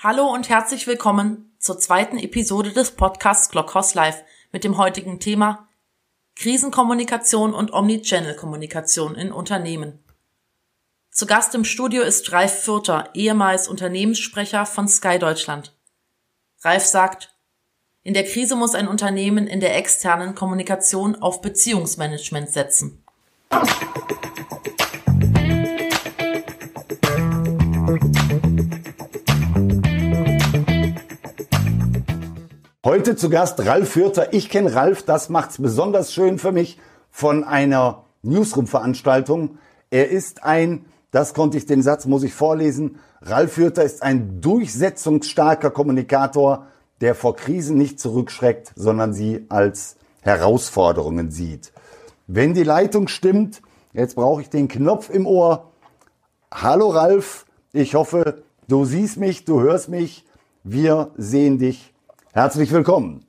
Hallo und herzlich willkommen zur zweiten Episode des Podcasts Glockhaus Live mit dem heutigen Thema Krisenkommunikation und Omnichannel-Kommunikation in Unternehmen. Zu Gast im Studio ist Ralf Fürter, ehemals Unternehmenssprecher von Sky Deutschland. Ralf sagt, in der Krise muss ein Unternehmen in der externen Kommunikation auf Beziehungsmanagement setzen. Heute zu Gast Ralf Fürter. Ich kenne Ralf, das macht's besonders schön für mich, von einer Newsroom-Veranstaltung. Er ist ein, das konnte ich, den Satz muss ich vorlesen, Ralf Fürter ist ein durchsetzungsstarker Kommunikator, der vor Krisen nicht zurückschreckt, sondern sie als Herausforderungen sieht. Wenn die Leitung stimmt, jetzt brauche ich den Knopf im Ohr. Hallo Ralf, ich hoffe, du siehst mich, du hörst mich, wir sehen dich Herzlich willkommen.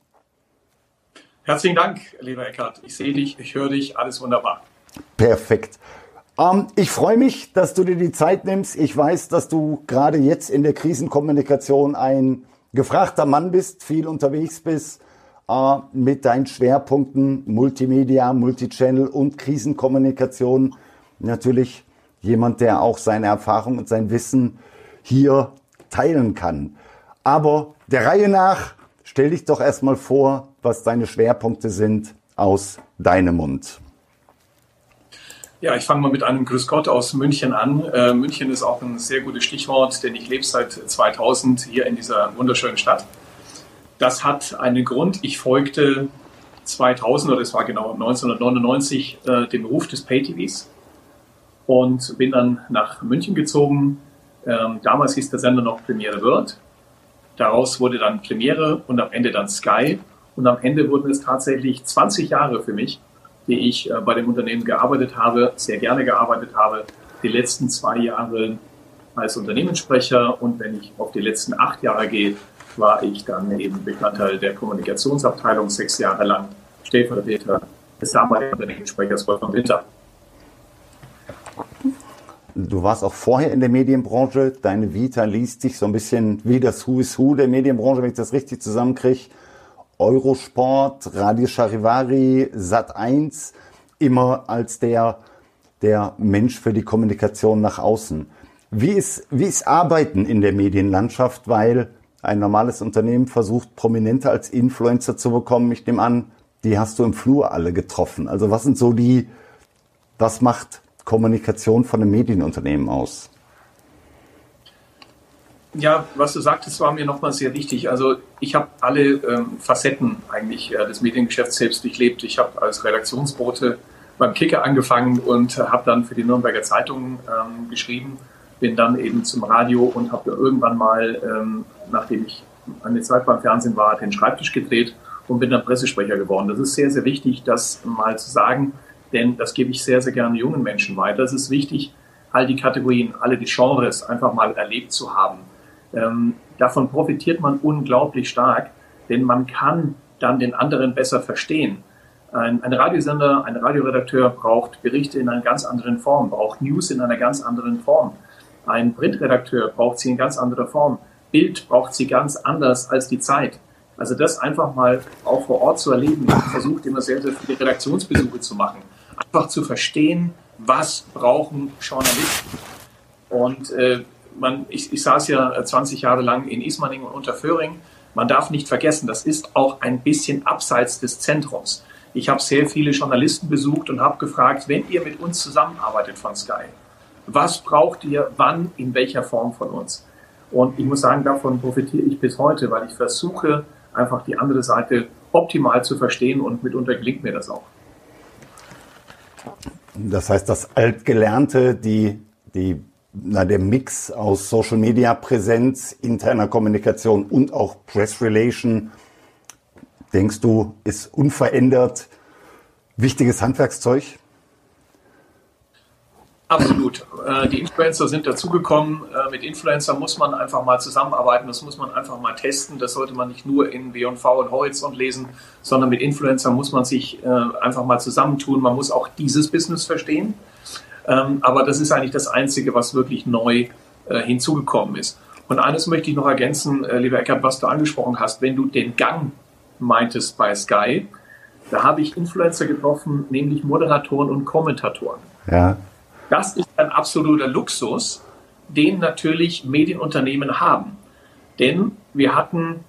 Herzlichen Dank, lieber Eckhardt. Ich sehe dich, ich höre dich, alles wunderbar. Perfekt. Ähm, ich freue mich, dass du dir die Zeit nimmst. Ich weiß, dass du gerade jetzt in der Krisenkommunikation ein gefragter Mann bist, viel unterwegs bist äh, mit deinen Schwerpunkten Multimedia, Multichannel und Krisenkommunikation. Natürlich jemand, der auch seine Erfahrung und sein Wissen hier teilen kann. Aber der Reihe nach, Stell dich doch erstmal vor, was deine Schwerpunkte sind aus deinem Mund. Ja, ich fange mal mit einem Grüß Gott aus München an. Äh, München ist auch ein sehr gutes Stichwort, denn ich lebe seit 2000 hier in dieser wunderschönen Stadt. Das hat einen Grund. Ich folgte 2000 oder es war genau 1999 äh, dem Ruf des Pay-TVs und bin dann nach München gezogen. Ähm, damals hieß der Sender noch Premiere World Daraus wurde dann Premiere und am Ende dann Sky. Und am Ende wurden es tatsächlich 20 Jahre für mich, die ich äh, bei dem Unternehmen gearbeitet habe, sehr gerne gearbeitet habe. Die letzten zwei Jahre als Unternehmenssprecher und wenn ich auf die letzten acht Jahre gehe, war ich dann eben Bestandteil der Kommunikationsabteilung sechs Jahre lang, Stellvertreter des damaligen Unternehmenssprechers Wolfgang Winter. Du warst auch vorher in der Medienbranche. Deine Vita liest sich so ein bisschen wie das Who is Who der Medienbranche, wenn ich das richtig zusammenkriege. Eurosport, Radio Charivari, Sat 1, immer als der, der Mensch für die Kommunikation nach außen. Wie ist, wie ist Arbeiten in der Medienlandschaft? Weil ein normales Unternehmen versucht, Prominente als Influencer zu bekommen. Ich nehme an, die hast du im Flur alle getroffen. Also was sind so die, was macht Kommunikation von einem Medienunternehmen aus? Ja, was du sagtest, war mir nochmal sehr wichtig. Also ich habe alle ähm, Facetten eigentlich äh, des Mediengeschäfts selbst durchlebt. Ich habe als Redaktionsbote beim Kicker angefangen und habe dann für die Nürnberger Zeitung ähm, geschrieben, bin dann eben zum Radio und habe irgendwann mal, ähm, nachdem ich eine Zeit beim Fernsehen war, den Schreibtisch gedreht und bin dann Pressesprecher geworden. Das ist sehr, sehr wichtig, das mal zu sagen denn das gebe ich sehr, sehr gerne jungen Menschen weiter. Es ist wichtig, all die Kategorien, alle die Genres einfach mal erlebt zu haben. Ähm, davon profitiert man unglaublich stark, denn man kann dann den anderen besser verstehen. Ein, ein Radiosender, ein Radioredakteur braucht Berichte in einer ganz anderen Form, braucht News in einer ganz anderen Form. Ein Printredakteur braucht sie in ganz anderer Form. Bild braucht sie ganz anders als die Zeit. Also das einfach mal auch vor Ort zu erleben. Ich versuche immer sehr, sehr viele Redaktionsbesuche zu machen einfach zu verstehen, was brauchen Journalisten. Und äh, man, ich, ich saß ja 20 Jahre lang in Ismaning und Unterföhring. Man darf nicht vergessen, das ist auch ein bisschen abseits des Zentrums. Ich habe sehr viele Journalisten besucht und habe gefragt, wenn ihr mit uns zusammenarbeitet von Sky, was braucht ihr wann, in welcher Form von uns? Und ich muss sagen, davon profitiere ich bis heute, weil ich versuche, einfach die andere Seite optimal zu verstehen und mitunter gelingt mir das auch. Das heißt, das Altgelernte, die, die, na, der Mix aus Social Media Präsenz, interner Kommunikation und auch Press Relation, denkst du, ist unverändert wichtiges Handwerkszeug? Absolut. Äh, die Influencer sind dazugekommen. Äh, mit Influencer muss man einfach mal zusammenarbeiten, das muss man einfach mal testen. Das sollte man nicht nur in W&V und Horizont lesen, sondern mit Influencer muss man sich äh, einfach mal zusammentun. Man muss auch dieses Business verstehen. Ähm, aber das ist eigentlich das Einzige, was wirklich neu hinzugekommen ist. Und eines möchte ich noch ergänzen, lieber Eckert, was du angesprochen hast. Wenn du den Gang meintest bei Sky, da habe ich Influencer getroffen, nämlich Moderatoren und Kommentatoren. Ja. Das ist ein absoluter Luxus, den natürlich Medienunternehmen haben. Denn wir hatten,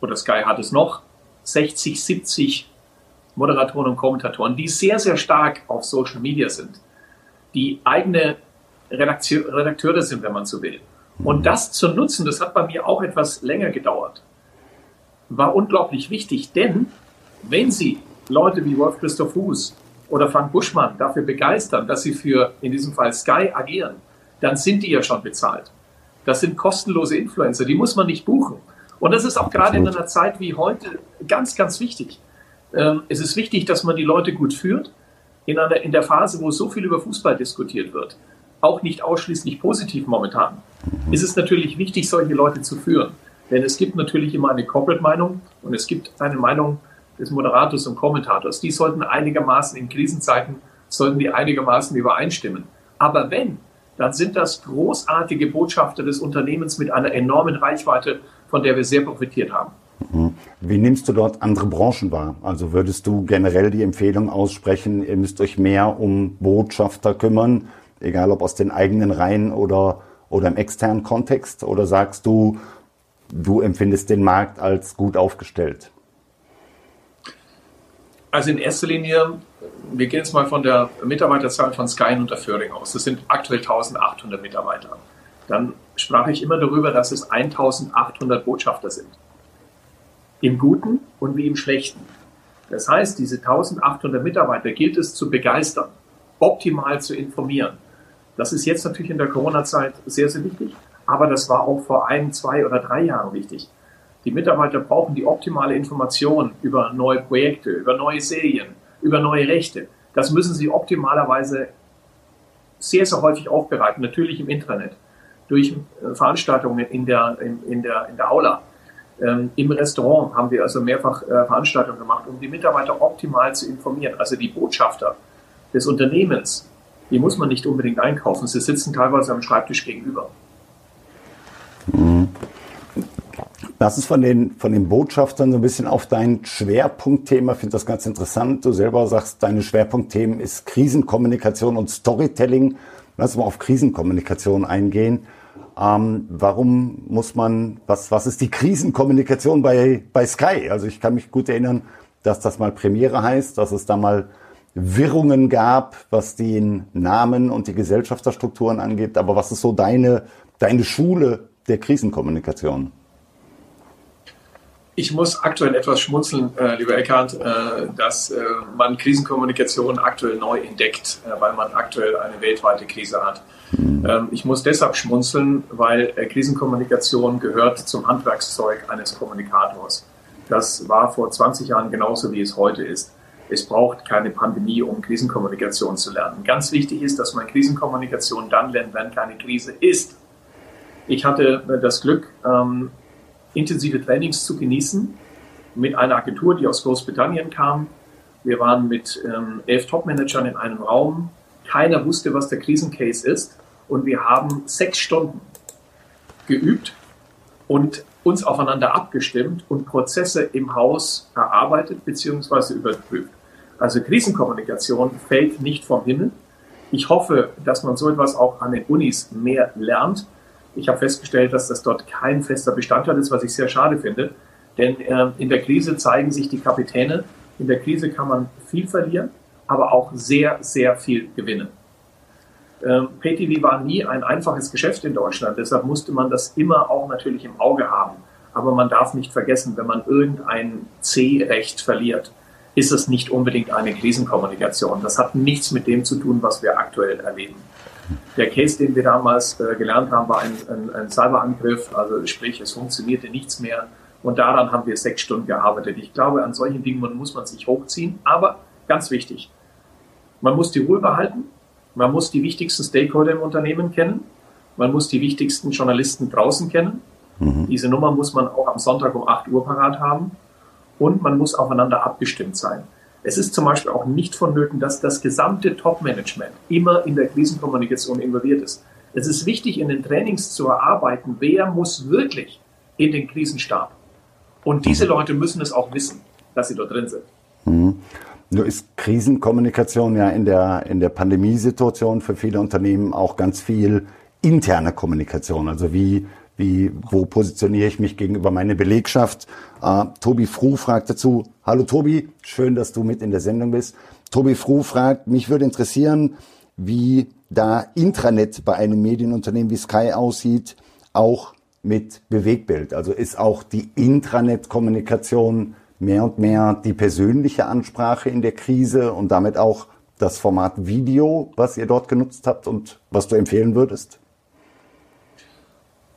oder Sky hat es noch, 60, 70 Moderatoren und Kommentatoren, die sehr, sehr stark auf Social Media sind, die eigene Redakteur, Redakteure sind, wenn man so will. Und das zu nutzen, das hat bei mir auch etwas länger gedauert, war unglaublich wichtig, denn wenn Sie Leute wie Wolf Christoph Fuß oder Frank Buschmann dafür begeistern, dass sie für in diesem Fall Sky agieren, dann sind die ja schon bezahlt. Das sind kostenlose Influencer, die muss man nicht buchen. Und das ist auch gerade in einer Zeit wie heute ganz, ganz wichtig. Ähm, es ist wichtig, dass man die Leute gut führt. In, einer, in der Phase, wo so viel über Fußball diskutiert wird, auch nicht ausschließlich positiv momentan, mhm. ist es natürlich wichtig, solche Leute zu führen. Denn es gibt natürlich immer eine Corporate-Meinung und es gibt eine Meinung des Moderators und Kommentators. Die sollten einigermaßen in Krisenzeiten, sollten die einigermaßen übereinstimmen. Aber wenn dann sind das großartige Botschafter des Unternehmens mit einer enormen Reichweite, von der wir sehr profitiert haben. Mhm. Wie nimmst du dort andere Branchen wahr? Also würdest du generell die Empfehlung aussprechen, ihr müsst euch mehr um Botschafter kümmern, egal ob aus den eigenen Reihen oder, oder im externen Kontext? Oder sagst du, du empfindest den Markt als gut aufgestellt? Also in erster Linie wir gehen jetzt mal von der Mitarbeiterzahl von Sky und der Föhring aus. Das sind aktuell 1800 Mitarbeiter. Dann sprach ich immer darüber, dass es 1800 Botschafter sind. Im Guten und wie im Schlechten. Das heißt, diese 1800 Mitarbeiter gilt es zu begeistern, optimal zu informieren. Das ist jetzt natürlich in der Corona-Zeit sehr, sehr wichtig, aber das war auch vor ein, zwei oder drei Jahren wichtig. Die Mitarbeiter brauchen die optimale Information über neue Projekte, über neue Serien, über neue Rechte. Das müssen Sie optimalerweise sehr, sehr häufig aufbereiten, natürlich im Intranet, durch äh, Veranstaltungen in der, in, in der, in der Aula. Ähm, Im Restaurant haben wir also mehrfach äh, Veranstaltungen gemacht, um die Mitarbeiter optimal zu informieren. Also die Botschafter des Unternehmens, die muss man nicht unbedingt einkaufen. Sie sitzen teilweise am Schreibtisch gegenüber. Mhm. Lass uns von den, von den Botschaftern so ein bisschen auf dein Schwerpunktthema. Ich finde das ganz interessant. Du selber sagst, deine Schwerpunktthemen ist Krisenkommunikation und Storytelling. Lass uns mal auf Krisenkommunikation eingehen. Ähm, warum muss man, was, was ist die Krisenkommunikation bei, bei Sky? Also ich kann mich gut erinnern, dass das mal Premiere heißt, dass es da mal Wirrungen gab, was den Namen und die Gesellschafterstrukturen angeht. Aber was ist so deine, deine Schule der Krisenkommunikation? Ich muss aktuell etwas schmunzeln, äh, lieber Eckhard, äh, dass äh, man Krisenkommunikation aktuell neu entdeckt, äh, weil man aktuell eine weltweite Krise hat. Ähm, ich muss deshalb schmunzeln, weil äh, Krisenkommunikation gehört zum Handwerkszeug eines Kommunikators. Das war vor 20 Jahren genauso, wie es heute ist. Es braucht keine Pandemie, um Krisenkommunikation zu lernen. Ganz wichtig ist, dass man Krisenkommunikation dann lernt, wenn keine Krise ist. Ich hatte äh, das Glück, ähm, intensive Trainings zu genießen mit einer Agentur, die aus Großbritannien kam. Wir waren mit ähm, elf Top-Managern in einem Raum. Keiner wusste, was der Krisencase ist. Und wir haben sechs Stunden geübt und uns aufeinander abgestimmt und Prozesse im Haus erarbeitet bzw. überprüft. Also Krisenkommunikation fällt nicht vom Himmel. Ich hoffe, dass man so etwas auch an den Unis mehr lernt ich habe festgestellt, dass das dort kein fester Bestandteil ist, was ich sehr schade finde. Denn äh, in der Krise zeigen sich die Kapitäne. In der Krise kann man viel verlieren, aber auch sehr, sehr viel gewinnen. Ähm, PayTV war nie ein einfaches Geschäft in Deutschland, deshalb musste man das immer auch natürlich im Auge haben. Aber man darf nicht vergessen, wenn man irgendein C-Recht verliert, ist es nicht unbedingt eine Krisenkommunikation. Das hat nichts mit dem zu tun, was wir aktuell erleben. Der Case, den wir damals äh, gelernt haben, war ein, ein, ein Cyberangriff, also sprich, es funktionierte nichts mehr. Und daran haben wir sechs Stunden gearbeitet. Ich glaube, an solchen Dingen muss man sich hochziehen. Aber ganz wichtig, man muss die Ruhe behalten. Man muss die wichtigsten Stakeholder im Unternehmen kennen. Man muss die wichtigsten Journalisten draußen kennen. Mhm. Diese Nummer muss man auch am Sonntag um 8 Uhr parat haben. Und man muss aufeinander abgestimmt sein. Es ist zum Beispiel auch nicht vonnöten, dass das gesamte Top-Management immer in der Krisenkommunikation involviert ist. Es ist wichtig, in den Trainings zu erarbeiten, wer muss wirklich in den Krisenstab. Und diese Leute müssen es auch wissen, dass sie dort drin sind. Mhm. Nur ist Krisenkommunikation ja in der, in der Pandemiesituation für viele Unternehmen auch ganz viel interne Kommunikation. Also wie, wie, wo positioniere ich mich gegenüber meiner Belegschaft? Uh, Tobi Fruh fragt dazu, hallo Tobi, schön, dass du mit in der Sendung bist. Tobi Fruh fragt, mich würde interessieren, wie da Intranet bei einem Medienunternehmen wie Sky aussieht, auch mit Bewegbild. Also ist auch die Intranet-Kommunikation mehr und mehr die persönliche Ansprache in der Krise und damit auch das Format Video, was ihr dort genutzt habt und was du empfehlen würdest?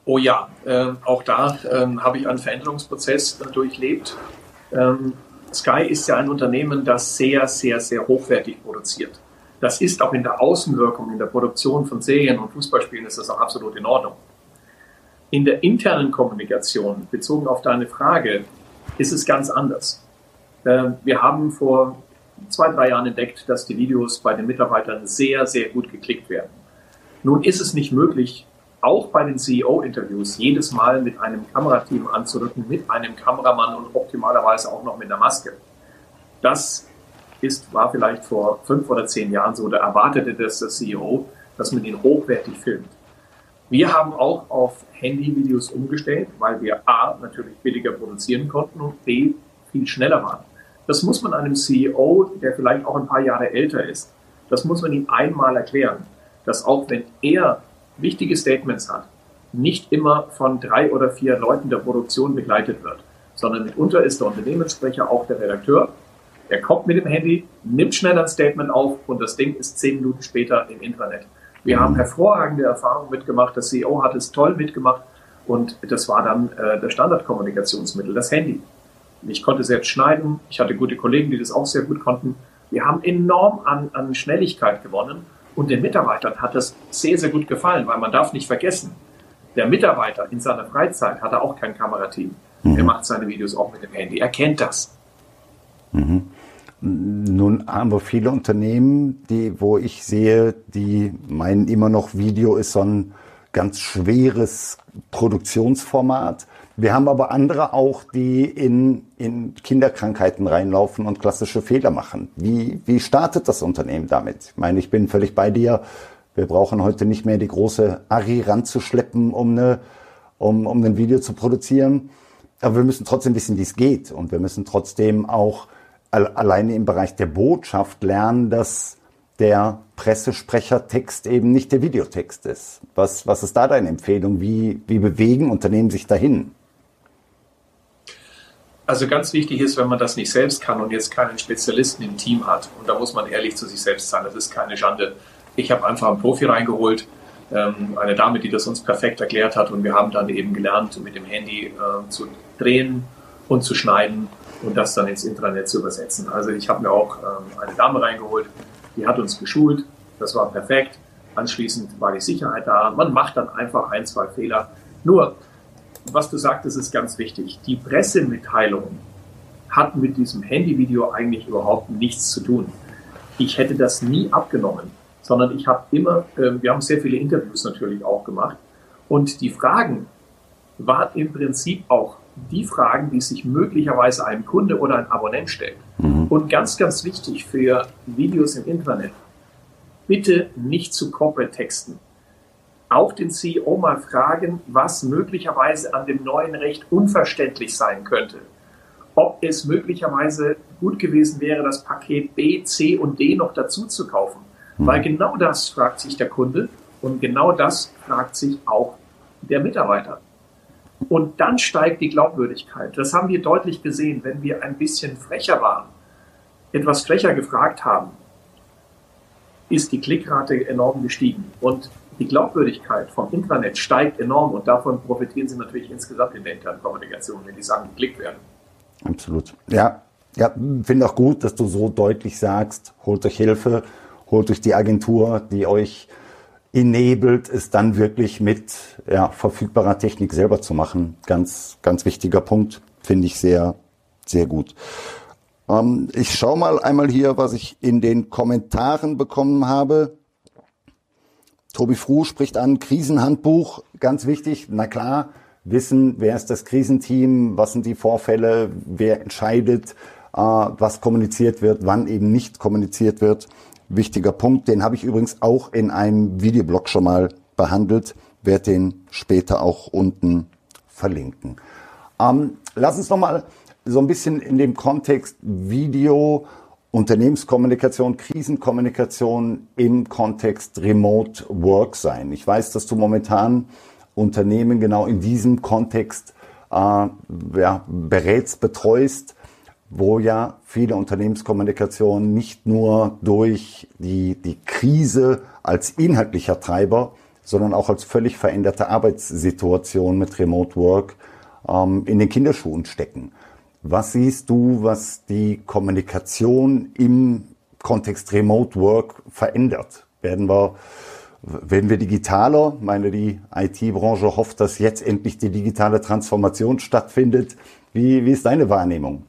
Oh ja, äh, auch da äh, habe ich einen Veränderungsprozess äh, durchlebt. Ähm, Sky ist ja ein Unternehmen, das sehr, sehr, sehr hochwertig produziert. Das ist auch in der Außenwirkung, in der Produktion von Serien und Fußballspielen ist das auch absolut in Ordnung. In der internen Kommunikation, bezogen auf deine Frage, ist es ganz anders. Ähm, wir haben vor zwei, drei Jahren entdeckt, dass die Videos bei den Mitarbeitern sehr, sehr gut geklickt werden. Nun ist es nicht möglich, auch bei den CEO-Interviews jedes Mal mit einem Kamerateam anzurücken, mit einem Kameramann und optimalerweise auch noch mit einer Maske. Das ist, war vielleicht vor fünf oder zehn Jahren so, da erwartete das der CEO, dass man ihn hochwertig filmt. Wir haben auch auf Handyvideos umgestellt, weil wir A, natürlich billiger produzieren konnten und B, viel schneller waren. Das muss man einem CEO, der vielleicht auch ein paar Jahre älter ist, das muss man ihm einmal erklären, dass auch wenn er wichtige Statements hat, nicht immer von drei oder vier Leuten der Produktion begleitet wird, sondern mitunter ist der Unternehmenssprecher auch der Redakteur. Er kommt mit dem Handy, nimmt schnell ein Statement auf und das Ding ist zehn Minuten später im Intranet. Wir haben hervorragende Erfahrungen mitgemacht. Der CEO hat es toll mitgemacht und das war dann äh, das Standardkommunikationsmittel, das Handy. Ich konnte selbst schneiden. Ich hatte gute Kollegen, die das auch sehr gut konnten. Wir haben enorm an, an Schnelligkeit gewonnen und den Mitarbeitern hat das sehr, sehr gut gefallen, weil man darf nicht vergessen, der Mitarbeiter in seiner Freizeit hat er auch kein Kamerateam. Mhm. Er macht seine Videos auch mit dem Handy. Er kennt das. Mhm. Nun haben wir viele Unternehmen, die, wo ich sehe, die meinen immer noch, Video ist so ein ganz schweres Produktionsformat. Wir haben aber andere auch, die in, in Kinderkrankheiten reinlaufen und klassische Fehler machen. Wie, wie startet das Unternehmen damit? Ich meine, ich bin völlig bei dir. Wir brauchen heute nicht mehr die große Ari ranzuschleppen, um, eine, um, um ein Video zu produzieren. Aber wir müssen trotzdem wissen, wie es geht. Und wir müssen trotzdem auch alleine im Bereich der Botschaft lernen, dass der Pressesprechertext eben nicht der Videotext ist. Was, was ist da deine Empfehlung? Wie, wie bewegen Unternehmen sich dahin? Also ganz wichtig ist, wenn man das nicht selbst kann und jetzt keinen Spezialisten im Team hat, und da muss man ehrlich zu sich selbst sein, das ist keine Schande. Ich habe einfach einen Profi reingeholt, ähm, eine Dame, die das uns perfekt erklärt hat und wir haben dann eben gelernt, mit dem Handy äh, zu drehen und zu schneiden und das dann ins Intranet zu übersetzen. Also ich habe mir auch ähm, eine Dame reingeholt, die hat uns geschult, das war perfekt. Anschließend war die Sicherheit da. Man macht dann einfach ein, zwei Fehler. Nur, was du sagtest, ist ganz wichtig. Die Pressemitteilung hat mit diesem Handyvideo eigentlich überhaupt nichts zu tun. Ich hätte das nie abgenommen, sondern ich habe immer, äh, wir haben sehr viele Interviews natürlich auch gemacht und die Fragen waren im Prinzip auch die Fragen, die sich möglicherweise ein Kunde oder ein Abonnent stellt. Mhm. Und ganz, ganz wichtig für Videos im Internet, bitte nicht zu Corporate Texten. Auch den CEO mal fragen, was möglicherweise an dem neuen Recht unverständlich sein könnte. Ob es möglicherweise gut gewesen wäre, das Paket B, C und D noch dazu zu kaufen. Mhm. Weil genau das fragt sich der Kunde und genau das fragt sich auch der Mitarbeiter. Und dann steigt die Glaubwürdigkeit. Das haben wir deutlich gesehen, wenn wir ein bisschen frecher waren, etwas frecher gefragt haben, ist die Klickrate enorm gestiegen. Und die Glaubwürdigkeit vom Intranet steigt enorm und davon profitieren sie natürlich insgesamt in der internen Kommunikation, wenn die Sachen geklickt werden. Absolut. Ja, ja finde auch gut, dass du so deutlich sagst, holt euch Hilfe, holt euch die Agentur, die euch enabled, es dann wirklich mit ja, verfügbarer Technik selber zu machen. Ganz, ganz wichtiger Punkt, finde ich sehr, sehr gut. Ähm, ich schaue mal einmal hier, was ich in den Kommentaren bekommen habe. Tobi Fruh spricht an, Krisenhandbuch, ganz wichtig, na klar, wissen, wer ist das Krisenteam, was sind die Vorfälle, wer entscheidet, äh, was kommuniziert wird, wann eben nicht kommuniziert wird. Wichtiger Punkt, den habe ich übrigens auch in einem Videoblog schon mal behandelt, werde den später auch unten verlinken. Ähm, lass uns nochmal so ein bisschen in dem Kontext Video Unternehmenskommunikation, Krisenkommunikation im Kontext Remote Work sein. Ich weiß, dass du momentan Unternehmen genau in diesem Kontext äh, ja, berätst, betreust, wo ja viele Unternehmenskommunikation nicht nur durch die, die Krise als inhaltlicher Treiber, sondern auch als völlig veränderte Arbeitssituation mit Remote Work ähm, in den Kinderschuhen stecken. Was siehst du, was die Kommunikation im Kontext Remote Work verändert? Werden wir, werden wir digitaler? Ich meine, die IT-Branche hofft, dass jetzt endlich die digitale Transformation stattfindet. Wie, wie ist deine Wahrnehmung?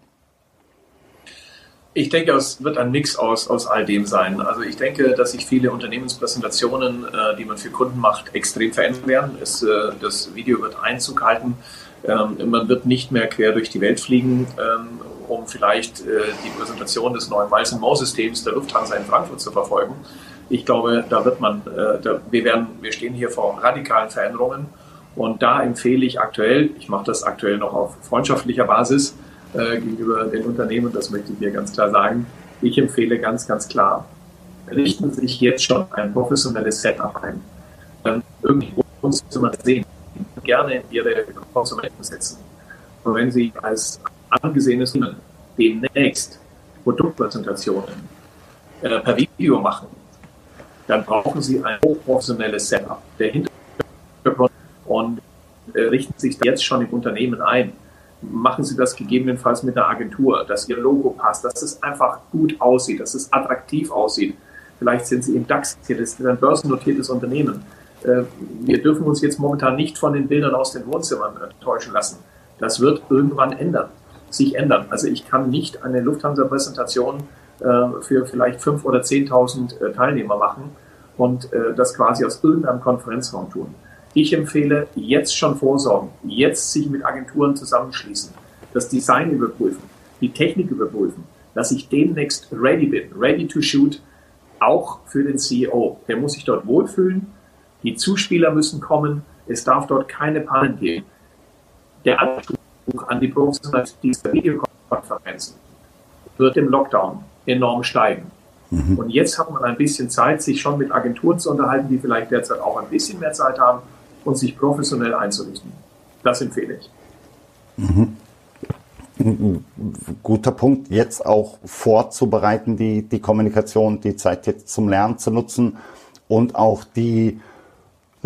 Ich denke, es wird ein Mix aus, aus all dem sein. Also ich denke, dass sich viele Unternehmenspräsentationen, äh, die man für Kunden macht, extrem verändern werden. Es, äh, das Video wird Einzug halten ähm, man wird nicht mehr quer durch die Welt fliegen, ähm, um vielleicht äh, die Präsentation des neuen Miles More-Systems der Lufthansa in Frankfurt zu verfolgen. Ich glaube, da wird man, äh, da, wir, werden, wir stehen hier vor radikalen Veränderungen. Und da empfehle ich aktuell, ich mache das aktuell noch auf freundschaftlicher Basis äh, gegenüber den Unternehmen, das möchte ich hier ganz klar sagen, ich empfehle ganz, ganz klar, richten Sie sich jetzt schon ein professionelles Setup ein. Ähm, irgendwie muss man sehen gerne in ihre Konsumenten setzen. Und wenn Sie als angesehenes demnächst Produktpräsentationen äh, per Video machen, dann brauchen Sie ein hochprofessionelles Setup. Der Hintergrund und äh, richten sich jetzt schon im Unternehmen ein. Machen Sie das gegebenenfalls mit einer Agentur, dass Ihr Logo passt, dass es einfach gut aussieht, dass es attraktiv aussieht. Vielleicht sind Sie im DAX, ist ein börsennotiertes Unternehmen. Äh, wir dürfen uns jetzt momentan nicht von den Bildern aus den Wohnzimmern täuschen lassen. Das wird irgendwann ändern, sich ändern. Also ich kann nicht eine Lufthansa-Präsentation äh, für vielleicht 5.000 oder 10.000 äh, Teilnehmer machen und das quasi aus irgendeinem Konferenzraum tun. Ich empfehle jetzt schon vorsorgen, jetzt sich mit Agenturen zusammenschließen, das Design überprüfen, die Technik überprüfen, dass ich demnächst ready bin, ready to shoot, auch für den CEO. Der muss sich dort wohlfühlen, die Zuspieler müssen kommen. Es darf dort keine Pannen geben. Der Anspruch an die Professionalität dieser Videokonferenzen wird im Lockdown enorm steigen. Mhm. Und jetzt hat man ein bisschen Zeit, sich schon mit Agenturen zu unterhalten, die vielleicht derzeit auch ein bisschen mehr Zeit haben und sich professionell einzurichten. Das empfehle ich. Mhm. Guter Punkt, jetzt auch vorzubereiten, die, die Kommunikation, die Zeit jetzt zum Lernen zu nutzen und auch die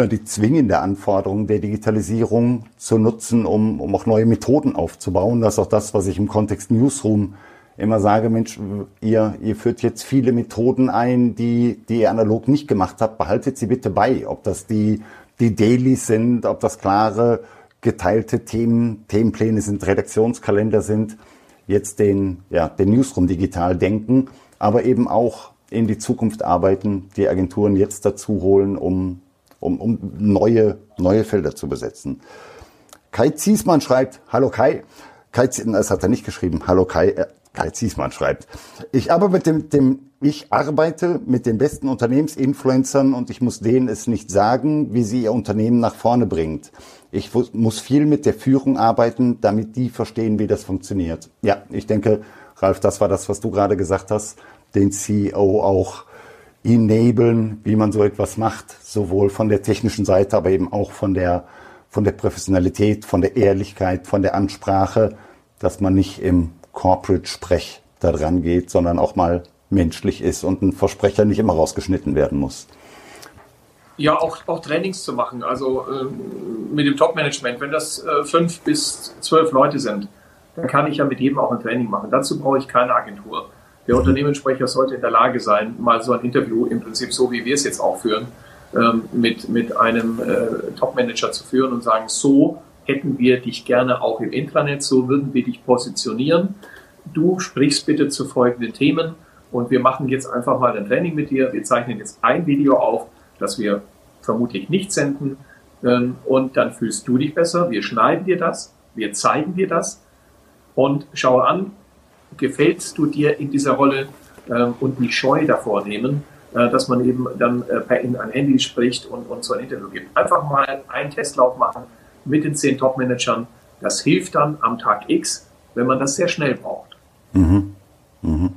die zwingende Anforderung der Digitalisierung zu nutzen, um, um auch neue Methoden aufzubauen. Das ist auch das, was ich im Kontext Newsroom immer sage, Mensch, ihr, ihr führt jetzt viele Methoden ein, die, die ihr analog nicht gemacht habt, behaltet sie bitte bei. Ob das die, die Dailies sind, ob das klare, geteilte Themen, Themenpläne sind, Redaktionskalender sind, jetzt den, ja, den Newsroom digital denken, aber eben auch in die Zukunft arbeiten, die Agenturen jetzt dazu holen, um um, um neue, neue Felder zu besetzen. Kai Ziesmann schreibt, hallo Kai. Kai, das hat er nicht geschrieben. Hallo Kai. Äh, Kai Ziesmann schreibt, ich arbeite mit dem, dem, ich arbeite mit den besten Unternehmensinfluencern und ich muss denen es nicht sagen, wie sie ihr Unternehmen nach vorne bringt. Ich muss viel mit der Führung arbeiten, damit die verstehen, wie das funktioniert. Ja, ich denke, Ralf, das war das, was du gerade gesagt hast, den CEO auch enablen, wie man so etwas macht, sowohl von der technischen Seite, aber eben auch von der, von der Professionalität, von der Ehrlichkeit, von der Ansprache, dass man nicht im Corporate-Sprech da dran geht, sondern auch mal menschlich ist und ein Versprecher nicht immer rausgeschnitten werden muss. Ja, auch, auch Trainings zu machen, also äh, mit dem Top-Management, wenn das äh, fünf bis zwölf Leute sind, dann kann ich ja mit jedem auch ein Training machen. Dazu brauche ich keine Agentur. Der Unternehmenssprecher sollte in der Lage sein, mal so ein Interview im Prinzip so, wie wir es jetzt auch führen, ähm, mit, mit einem äh, Top-Manager zu führen und sagen, so hätten wir dich gerne auch im Intranet, so würden wir dich positionieren. Du sprichst bitte zu folgenden Themen und wir machen jetzt einfach mal ein Training mit dir. Wir zeichnen jetzt ein Video auf, das wir vermutlich nicht senden. Ähm, und dann fühlst du dich besser. Wir schneiden dir das, wir zeigen dir das und schau an, gefällst du dir in dieser Rolle ähm, und nicht Scheu davor nehmen, äh, dass man eben dann äh, per in ein Handy spricht und, und so ein Interview gibt. Einfach mal einen Testlauf machen mit den zehn Top-Managern. Das hilft dann am Tag X, wenn man das sehr schnell braucht. Mhm. Mhm.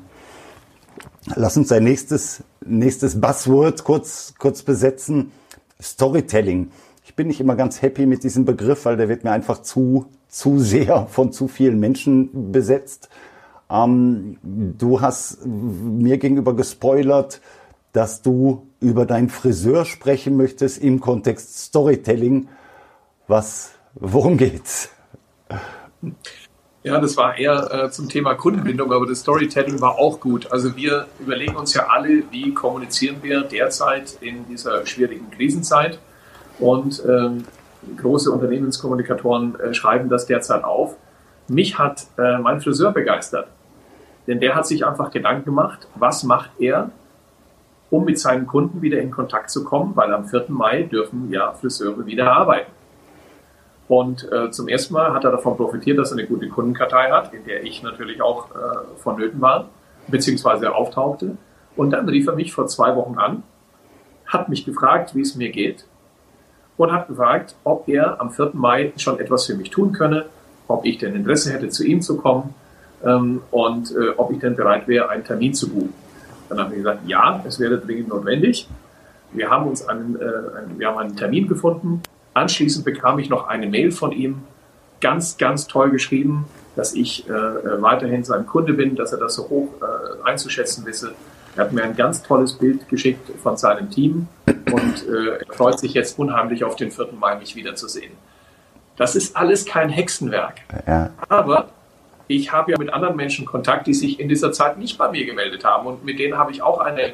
Lass uns ein nächstes, nächstes Buzzword kurz, kurz besetzen. Storytelling. Ich bin nicht immer ganz happy mit diesem Begriff, weil der wird mir einfach zu, zu sehr von zu vielen Menschen besetzt. Ähm, du hast mir gegenüber gespoilert, dass du über deinen Friseur sprechen möchtest im Kontext Storytelling. Was, worum geht's? Ja, das war eher äh, zum Thema Kundenbindung, aber das Storytelling war auch gut. Also wir überlegen uns ja alle, wie kommunizieren wir derzeit in dieser schwierigen Krisenzeit. Und ähm, große Unternehmenskommunikatoren äh, schreiben das derzeit auf. Mich hat äh, mein Friseur begeistert. Denn der hat sich einfach Gedanken gemacht, was macht er, um mit seinen Kunden wieder in Kontakt zu kommen, weil am 4. Mai dürfen ja Friseure wieder arbeiten. Und äh, zum ersten Mal hat er davon profitiert, dass er eine gute Kundenkartei hat, in der ich natürlich auch äh, vonnöten war, beziehungsweise auftauchte. Und dann rief er mich vor zwei Wochen an, hat mich gefragt, wie es mir geht und hat gefragt, ob er am 4. Mai schon etwas für mich tun könne, ob ich denn Interesse hätte, zu ihm zu kommen ähm, und äh, ob ich denn bereit wäre, einen Termin zu buchen. Dann haben wir gesagt, ja, es wäre dringend notwendig. Wir haben uns einen, äh, einen, wir haben einen Termin gefunden Anschließend bekam ich noch eine Mail von ihm, ganz, ganz toll geschrieben, dass ich äh, äh, weiterhin sein Kunde bin, dass er das so hoch äh, einzuschätzen wisse. Er hat mir ein ganz tolles Bild geschickt von seinem Team und äh, er freut sich jetzt unheimlich auf den 4. Mai, mich wiederzusehen. Das ist alles kein Hexenwerk. Ja. Aber ich habe ja mit anderen Menschen Kontakt, die sich in dieser Zeit nicht bei mir gemeldet haben. Und mit denen habe ich auch eine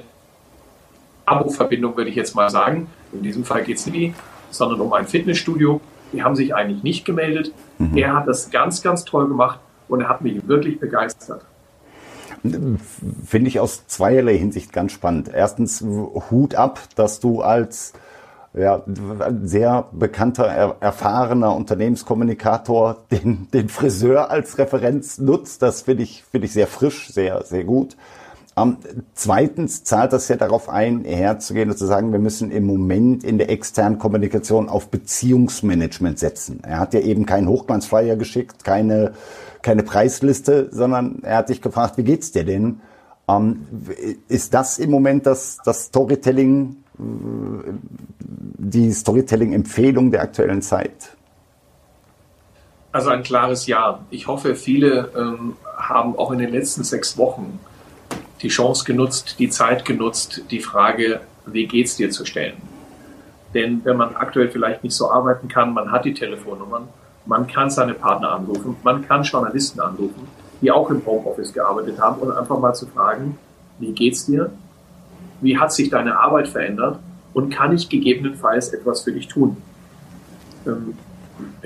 Abo-Verbindung, würde ich jetzt mal sagen. In diesem Fall geht es nie sondern um ein Fitnessstudio. Die haben sich eigentlich nicht gemeldet. Mhm. Er hat das ganz, ganz toll gemacht und er hat mich wirklich begeistert. Finde ich aus zweierlei Hinsicht ganz spannend. Erstens Hut ab, dass du als ja, sehr bekannter, erfahrener Unternehmenskommunikator den, den Friseur als Referenz nutzt. Das finde ich, finde ich sehr frisch, sehr, sehr gut. Ähm, zweitens zahlt das ja darauf ein, herzugehen und zu sagen, wir müssen im Moment in der externen Kommunikation auf Beziehungsmanagement setzen. Er hat ja eben keinen Hochglanzflyer geschickt, keine, keine Preisliste, sondern er hat dich gefragt, wie geht's dir denn? Ähm, ist das im Moment das, das Storytelling, äh, die Storytelling-Empfehlung der aktuellen Zeit? Also ein klares Ja. Ich hoffe, viele ähm, haben auch in den letzten sechs Wochen die Chance genutzt, die Zeit genutzt, die Frage, wie geht's dir zu stellen. Denn wenn man aktuell vielleicht nicht so arbeiten kann, man hat die Telefonnummern, man kann seine Partner anrufen, man kann Journalisten anrufen, die auch im Homeoffice gearbeitet haben und einfach mal zu fragen, wie geht's dir? Wie hat sich deine Arbeit verändert? Und kann ich gegebenenfalls etwas für dich tun? Ähm,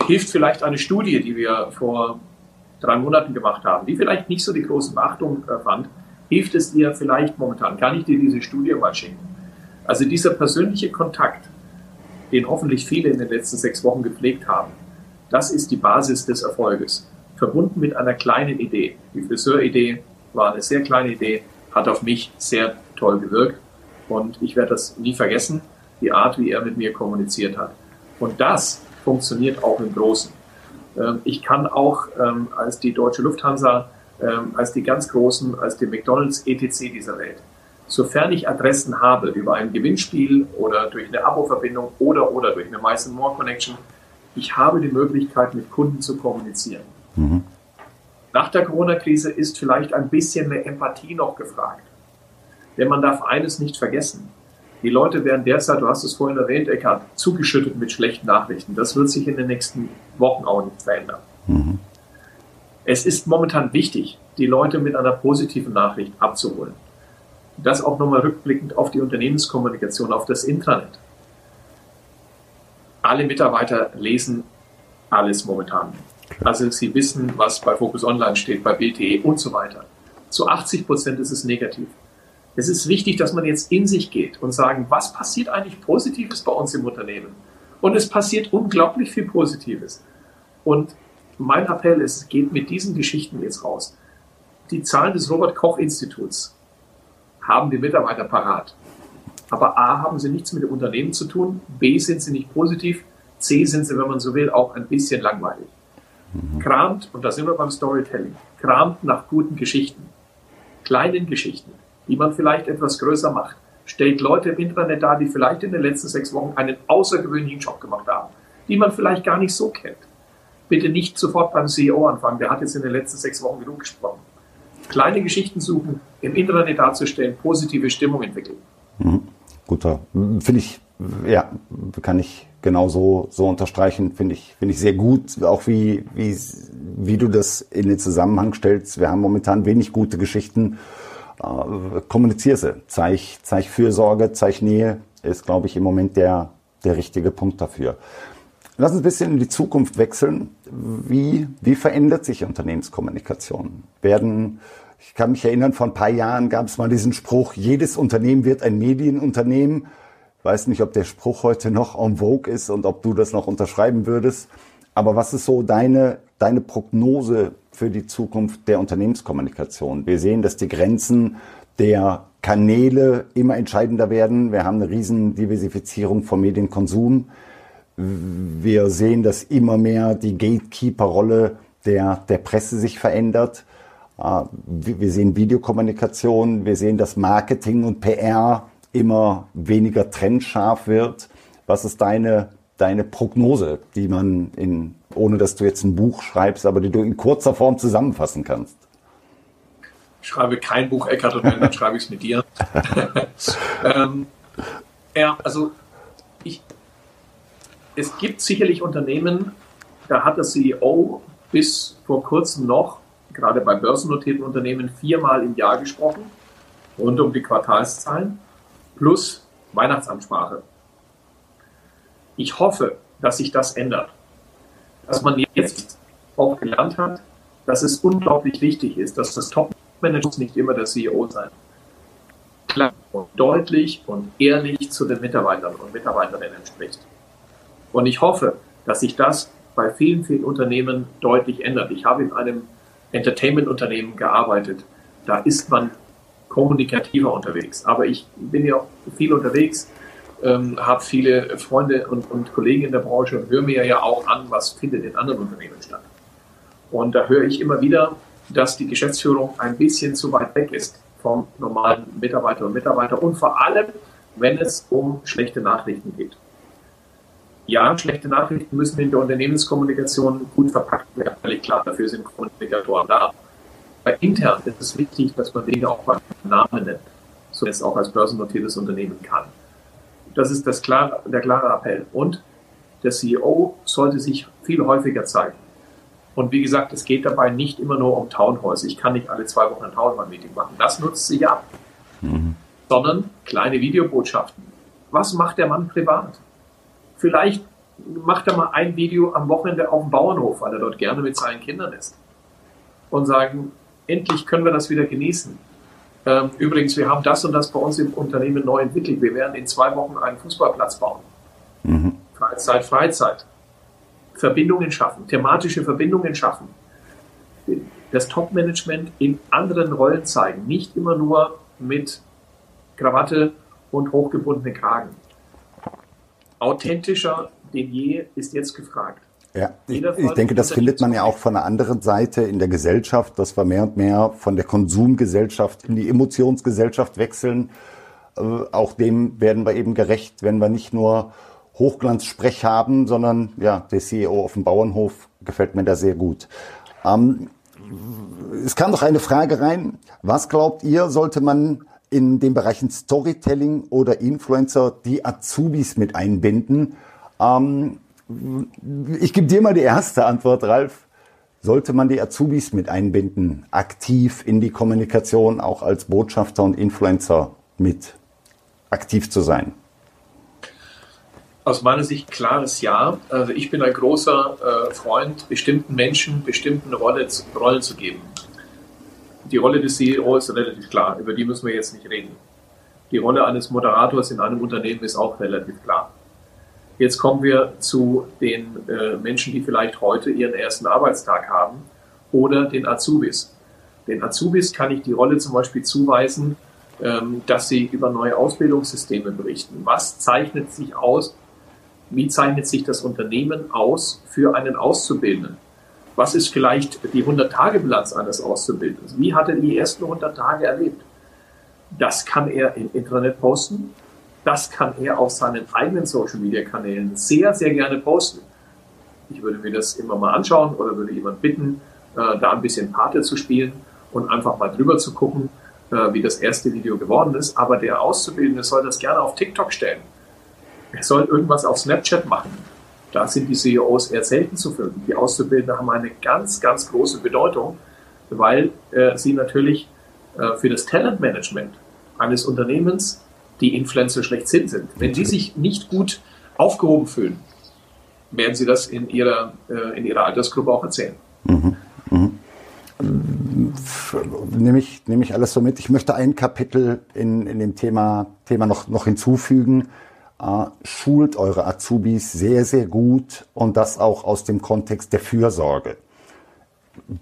hilft vielleicht eine Studie, die wir vor drei Monaten gemacht haben, die vielleicht nicht so die große Beachtung äh, fand, hilft es dir vielleicht momentan? Kann ich dir diese Studie mal schicken? Also dieser persönliche Kontakt, den hoffentlich viele in den letzten sechs Wochen gepflegt haben, das ist die Basis des Erfolges. Verbunden mit einer kleinen Idee. Die Friseuridee war eine sehr kleine Idee, hat auf mich sehr toll gewirkt und ich werde das nie vergessen, die Art, wie er mit mir kommuniziert hat. Und das funktioniert auch im Großen. Ähm, ich kann auch ähm, als die deutsche Lufthansa ähm, als die ganz großen, als die McDonalds etc. dieser Welt. Sofern ich Adressen habe über ein Gewinnspiel oder durch eine Abo-Verbindung oder oder durch eine Mais More Connection, ich habe die Möglichkeit, mit Kunden zu kommunizieren. Mhm. Nach der Corona-Krise ist vielleicht ein bisschen mehr Empathie noch gefragt. Denn man darf eines nicht vergessen. Die Leute werden derzeit, du hast es vorhin erwähnt, Eckhard, zugeschüttet mit schlechten Nachrichten. Das wird sich in den nächsten Wochen auch nicht verändern. Mhm. Es ist momentan wichtig, die Leute mit einer positiven Nachricht abzuholen. Das auch nochmal rückblickend auf die Unternehmenskommunikation, auf das Intranet. Alle Mitarbeiter lesen alles momentan. Also sie wissen, was bei Focus Online steht, bei BTE und so weiter. Zu 80 Prozent ist es negativ. Es ist wichtig, dass man jetzt in sich geht und sagen, was passiert eigentlich Positives bei uns im Unternehmen? Und es passiert unglaublich viel Positives. Und mein Appell ist, geht mit diesen Geschichten jetzt raus. Die Zahlen des Robert Koch Instituts haben die Mitarbeiter parat. Aber A, haben sie nichts mit dem Unternehmen zu tun, B, sind sie nicht positiv, C, sind sie, wenn man so will, auch ein bisschen langweilig. Mhm. Kramt, und da sind wir beim Storytelling, kramt nach guten Geschichten, kleinen Geschichten, die man vielleicht etwas größer macht. Stellt Leute im Internet dar, die vielleicht in den letzten sechs Wochen einen außergewöhnlichen Job gemacht haben, die man vielleicht gar nicht so kennt. Bitte nicht sofort beim CEO anfangen, der hat jetzt in den letzten sechs Wochen genug gesprochen. Kleine Geschichten suchen, im Internet darzustellen, positive Stimmung entwickeln. Mhm. Guter, finde ich, ja, kann ich genauso so unterstreichen, finde ich, finde ich sehr gut, auch wie, wie, wie du das in den Zusammenhang stellst. Wir haben momentan wenig gute Geschichten äh, kommunizier sie. Zeig, zeig Fürsorge, zeig Nähe, ist, glaube ich, im Moment der, der richtige Punkt dafür. Lass uns ein bisschen in die Zukunft wechseln. Wie, wie verändert sich Unternehmenskommunikation? Werden, ich kann mich erinnern, vor ein paar Jahren gab es mal diesen Spruch, jedes Unternehmen wird ein Medienunternehmen. Ich weiß nicht, ob der Spruch heute noch en vogue ist und ob du das noch unterschreiben würdest. Aber was ist so deine, deine Prognose für die Zukunft der Unternehmenskommunikation. Wir sehen, dass die Grenzen der Kanäle immer entscheidender werden. Wir haben eine riesen Diversifizierung vom Medienkonsum. Wir sehen, dass immer mehr die Gatekeeper-Rolle der, der Presse sich verändert. Äh, wir sehen Videokommunikation, wir sehen, dass Marketing und PR immer weniger trennscharf wird. Was ist deine, deine Prognose, die man in ohne dass du jetzt ein Buch schreibst, aber die du in kurzer Form zusammenfassen kannst? Ich schreibe kein Buch, Eckart, und wenn, dann schreibe ich es mit dir. ähm, ja, also ich, es gibt sicherlich Unternehmen, da hat der CEO bis vor kurzem noch, gerade bei börsennotierten Unternehmen, viermal im Jahr gesprochen, rund um die Quartalszahlen, plus Weihnachtsansprache. Ich hoffe, dass sich das ändert dass man jetzt auch gelernt hat, dass es unglaublich wichtig ist, dass das Top-Manager nicht immer der CEO sein. Klar und deutlich und ehrlich zu den Mitarbeitern und Mitarbeiterinnen entspricht. Und ich hoffe, dass sich das bei vielen, vielen Unternehmen deutlich ändert. Ich habe in einem Entertainment-Unternehmen gearbeitet. Da ist man kommunikativer unterwegs. Aber ich bin ja viel unterwegs ähm, habe viele Freunde und, und Kollegen in der Branche und höre mir ja auch an, was findet in anderen Unternehmen statt. Und da höre ich immer wieder, dass die Geschäftsführung ein bisschen zu weit weg ist vom normalen Mitarbeiter und Mitarbeiter und vor allem, wenn es um schlechte Nachrichten geht. Ja, schlechte Nachrichten müssen in der Unternehmenskommunikation gut verpackt werden, weil ich klar, dafür sind Kommunikatoren da. Bei intern ist es wichtig, dass man Dinge auch beim Namen nennt, so dass es auch als börsennotiertes Unternehmen kann. Das ist das klar, der klare Appell. Und der CEO sollte sich viel häufiger zeigen. Und wie gesagt, es geht dabei nicht immer nur um Townhalls. Ich kann nicht alle zwei Wochen ein Townhall-Meeting machen. Das nutzt sich ab. Mhm. Sondern kleine Videobotschaften. Was macht der Mann privat? Vielleicht macht er mal ein Video am Wochenende auf dem Bauernhof, weil er dort gerne mit seinen Kindern ist. Und sagen, endlich können wir das wieder genießen. Ähm, übrigens, wir haben das und das bei uns im Unternehmen neu entwickelt. Wir werden in zwei Wochen einen Fußballplatz bauen. Mhm. Freizeit, Freizeit. Verbindungen schaffen, thematische Verbindungen schaffen. Das Top-Management in anderen Rollen zeigen, nicht immer nur mit Krawatte und hochgebundene Kragen. Authentischer denn je ist jetzt gefragt. Ja, ich, ich denke, das findet man ja auch von der anderen Seite in der Gesellschaft, dass wir mehr und mehr von der Konsumgesellschaft in die Emotionsgesellschaft wechseln. Äh, auch dem werden wir eben gerecht, wenn wir nicht nur Hochglanzsprech haben, sondern ja, der CEO auf dem Bauernhof gefällt mir da sehr gut. Ähm, es kam noch eine Frage rein. Was glaubt ihr, sollte man in den Bereichen Storytelling oder Influencer die Azubis mit einbinden? Ähm, ich gebe dir mal die erste Antwort, Ralf. Sollte man die Azubis mit einbinden, aktiv in die Kommunikation, auch als Botschafter und Influencer mit aktiv zu sein? Aus meiner Sicht klares Ja. Also ich bin ein großer äh, Freund, bestimmten Menschen bestimmten Rolle, Rollen zu geben. Die Rolle des CEO ist relativ klar, über die müssen wir jetzt nicht reden. Die Rolle eines Moderators in einem Unternehmen ist auch relativ klar. Jetzt kommen wir zu den äh, Menschen, die vielleicht heute ihren ersten Arbeitstag haben oder den Azubis. Den Azubis kann ich die Rolle zum Beispiel zuweisen, ähm, dass sie über neue Ausbildungssysteme berichten. Was zeichnet sich aus? Wie zeichnet sich das Unternehmen aus für einen Auszubildenden? Was ist vielleicht die 100-Tage-Bilanz eines Auszubildenden? Wie hat er die ersten 100 Tage erlebt? Das kann er im Internet posten. Das kann er auf seinen eigenen Social-Media-Kanälen sehr, sehr gerne posten. Ich würde mir das immer mal anschauen oder würde jemand bitten, äh, da ein bisschen Pate zu spielen und einfach mal drüber zu gucken, äh, wie das erste Video geworden ist. Aber der Auszubildende soll das gerne auf TikTok stellen. Er soll irgendwas auf Snapchat machen. Da sind die CEOs eher selten zu finden. Die Auszubildenden haben eine ganz, ganz große Bedeutung, weil äh, sie natürlich äh, für das Talentmanagement eines Unternehmens die Influencer schlechthin sind. Wenn sie sich nicht gut aufgehoben fühlen, werden sie das in ihrer, äh, in ihrer Altersgruppe auch erzählen. Mhm. Mhm. Nehme ich, nehme ich alles so mit. Ich möchte ein Kapitel in, in dem Thema, Thema noch, noch hinzufügen äh, schult eure Azubis sehr, sehr gut und das auch aus dem Kontext der Fürsorge.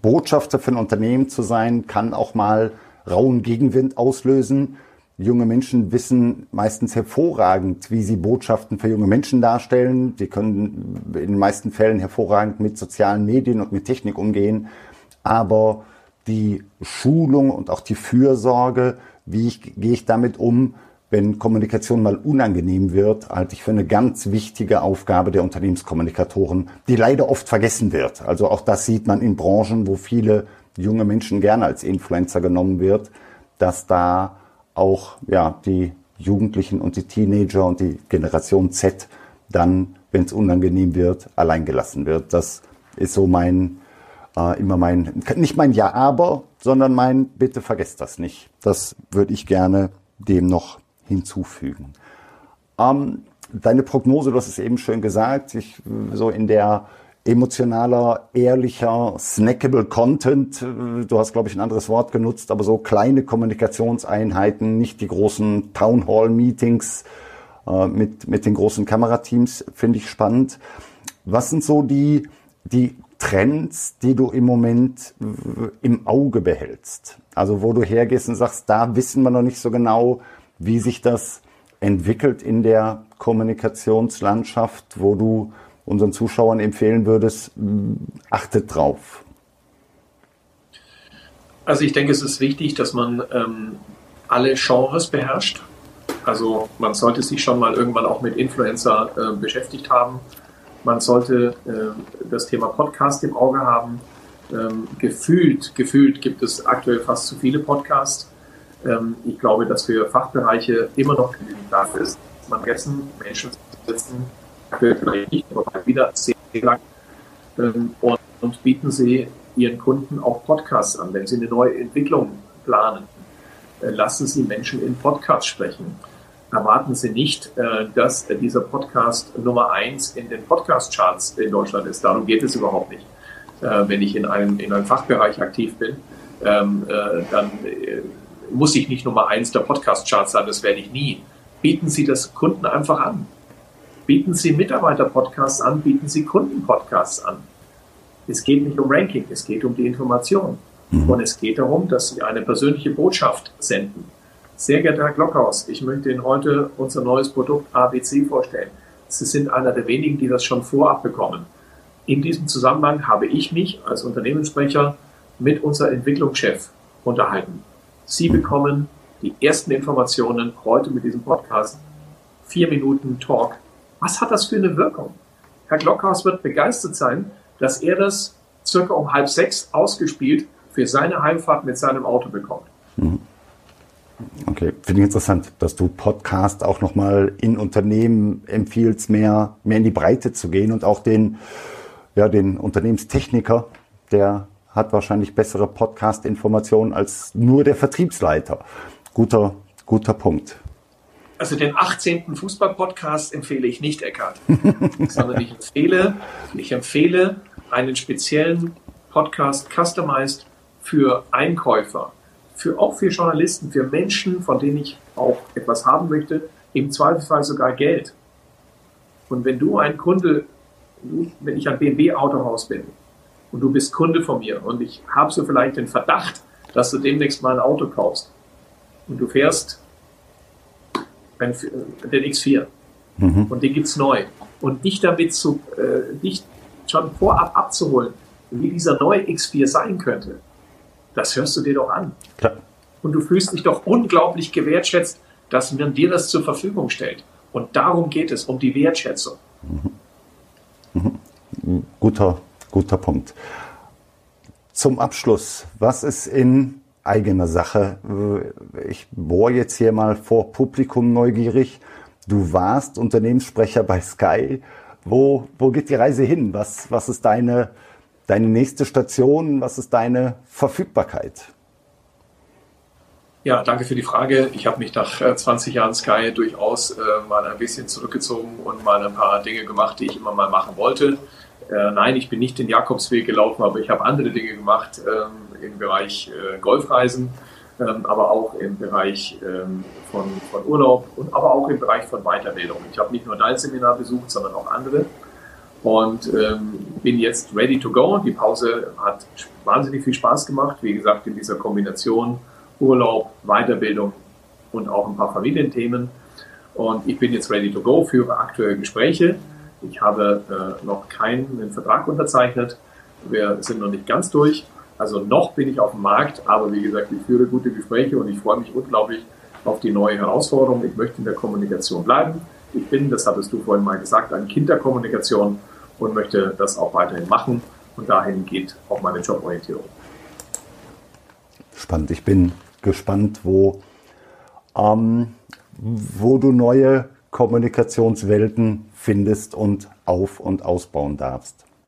Botschafter für ein Unternehmen zu sein, kann auch mal rauen Gegenwind auslösen. Junge Menschen wissen meistens hervorragend, wie sie Botschaften für junge Menschen darstellen. Sie können in den meisten Fällen hervorragend mit sozialen Medien und mit Technik umgehen. Aber die Schulung und auch die Fürsorge, wie ich, gehe ich damit um, wenn Kommunikation mal unangenehm wird, halte ich für eine ganz wichtige Aufgabe der Unternehmenskommunikatoren, die leider oft vergessen wird. Also auch das sieht man in Branchen, wo viele junge Menschen gerne als Influencer genommen wird, dass da auch ja, die Jugendlichen und die Teenager und die Generation Z dann, wenn es unangenehm wird, alleingelassen wird. Das ist so mein, äh, immer mein, nicht mein Ja, aber, sondern mein Bitte vergesst das nicht. Das würde ich gerne dem noch hinzufügen. Ähm, deine Prognose, du hast es eben schön gesagt, ich, so in der emotionaler, ehrlicher, snackable Content. Du hast, glaube ich, ein anderes Wort genutzt, aber so kleine Kommunikationseinheiten, nicht die großen Town Hall Meetings äh, mit, mit den großen Kamerateams, finde ich spannend. Was sind so die, die Trends, die du im Moment im Auge behältst? Also wo du hergehst und sagst, da wissen wir noch nicht so genau, wie sich das entwickelt in der Kommunikationslandschaft, wo du unseren Zuschauern empfehlen würdest, achtet drauf? Also ich denke, es ist wichtig, dass man ähm, alle Genres beherrscht. Also man sollte sich schon mal irgendwann auch mit Influencer äh, beschäftigt haben. Man sollte äh, das Thema Podcast im Auge haben. Ähm, gefühlt, gefühlt gibt es aktuell fast zu viele Podcasts. Ähm, ich glaube, dass für Fachbereiche immer noch genügend Platz ist. Man vergessen, Menschen sitzen vielleicht nicht, aber wieder sehr lang ähm, und, und bieten sie ihren Kunden auch Podcasts an. Wenn sie eine neue Entwicklung planen, äh, lassen sie Menschen in Podcasts sprechen. Erwarten Sie nicht, äh, dass dieser Podcast Nummer eins in den Podcast-Charts in Deutschland ist. Darum geht es überhaupt nicht. Äh, wenn ich in einem, in einem Fachbereich aktiv bin, ähm, dann muss ich nicht Nummer eins der Podcast-Charts sein, das werde ich nie. Bieten Sie das Kunden einfach an. Bieten Sie Mitarbeiter-Podcasts an, bieten Sie Kunden-Podcasts an. Es geht nicht um Ranking, es geht um die Information. Mhm. Und es geht darum, dass Sie eine persönliche Botschaft senden. Sehr geehrter Herr Glockhaus, ich möchte Ihnen heute unser neues Produkt ABC vorstellen. Sie sind einer der wenigen, die das schon vorab bekommen. In diesem Zusammenhang habe ich mich als Unternehmenssprecher mit unser Entwicklungschef unterhalten. Sie bekommen die ersten Informationen heute mit diesem Podcast. Vier Minuten Talk. Was hat das für eine Wirkung? Herr Glockhaus wird begeistert sein, dass er das circa um halb sechs ausgespielt für seine Heimfahrt mit seinem Auto bekommt. Mhm. Okay, finde ich interessant, dass du Podcast auch nochmal in Unternehmen empfiehlst, mehr, mehr in die Breite zu gehen und auch den, ja, den Unternehmenstechniker, der hat wahrscheinlich bessere Podcast-Informationen als nur der Vertriebsleiter. Guter, guter Punkt. Also den 18. Fußball-Podcast empfehle ich nicht, Eckart, sondern ich empfehle, ich empfehle einen speziellen Podcast customized für Einkäufer, für, auch für Journalisten, für Menschen, von denen ich auch etwas haben möchte, im Zweifelsfall sogar Geld. Und wenn du ein Kunde, wenn ich ein BMW Autohaus bin und du bist Kunde von mir und ich habe so vielleicht den Verdacht, dass du demnächst mal ein Auto kaufst und du fährst den X4 mhm. und den gibt's neu und dich damit zu, äh, dich schon vorab abzuholen, wie dieser neue X4 sein könnte, das hörst du dir doch an. Klar. Und du fühlst dich doch unglaublich gewertschätzt, dass man dir das zur Verfügung stellt. Und darum geht es, um die Wertschätzung. Mhm. Mhm. Guter, guter Punkt. Zum Abschluss, was ist in eigener Sache? Ich bohre jetzt hier mal vor Publikum neugierig. Du warst Unternehmenssprecher bei Sky. Wo, wo geht die Reise hin? Was, was ist deine, deine nächste Station? Was ist deine Verfügbarkeit? Ja, danke für die Frage. Ich habe mich nach 20 äh, Jahren Sky durchaus äh, mal ein bisschen zurückgezogen und mal ein paar Dinge gemacht, die ich immer mal machen wollte. Äh, nein, ich bin nicht den Jakobsweg gelaufen, aber ich habe andere Dinge gemacht ähm, im Bereich äh, Golfreisen, ähm, aber auch im Bereich ähm, von, von Urlaub und aber auch im Bereich von Weiterbildung. Ich habe nicht nur dein Seminar besucht, sondern auch andere und ähm, bin jetzt ready to go. Die Pause hat wahnsinnig viel Spaß gemacht. Wie gesagt, in dieser Kombination Urlaub, Weiterbildung und auch ein paar Familienthemen. Und ich bin jetzt ready to go, führe aktuelle Gespräche. Ich habe äh, noch keinen Vertrag unterzeichnet. Wir sind noch nicht ganz durch. Also noch bin ich auf dem Markt, aber wie gesagt, ich führe gute Gespräche und ich freue mich unglaublich auf die neue Herausforderung. Ich möchte in der Kommunikation bleiben. Ich bin, das hattest du vorhin mal gesagt, ein Kind der Kommunikation und möchte das auch weiterhin machen. Und dahin geht auch meine Joborientierung. Spannend. Ich bin gespannt, wo, ähm, wo du neue Kommunikationswelten findest und auf- und ausbauen darfst.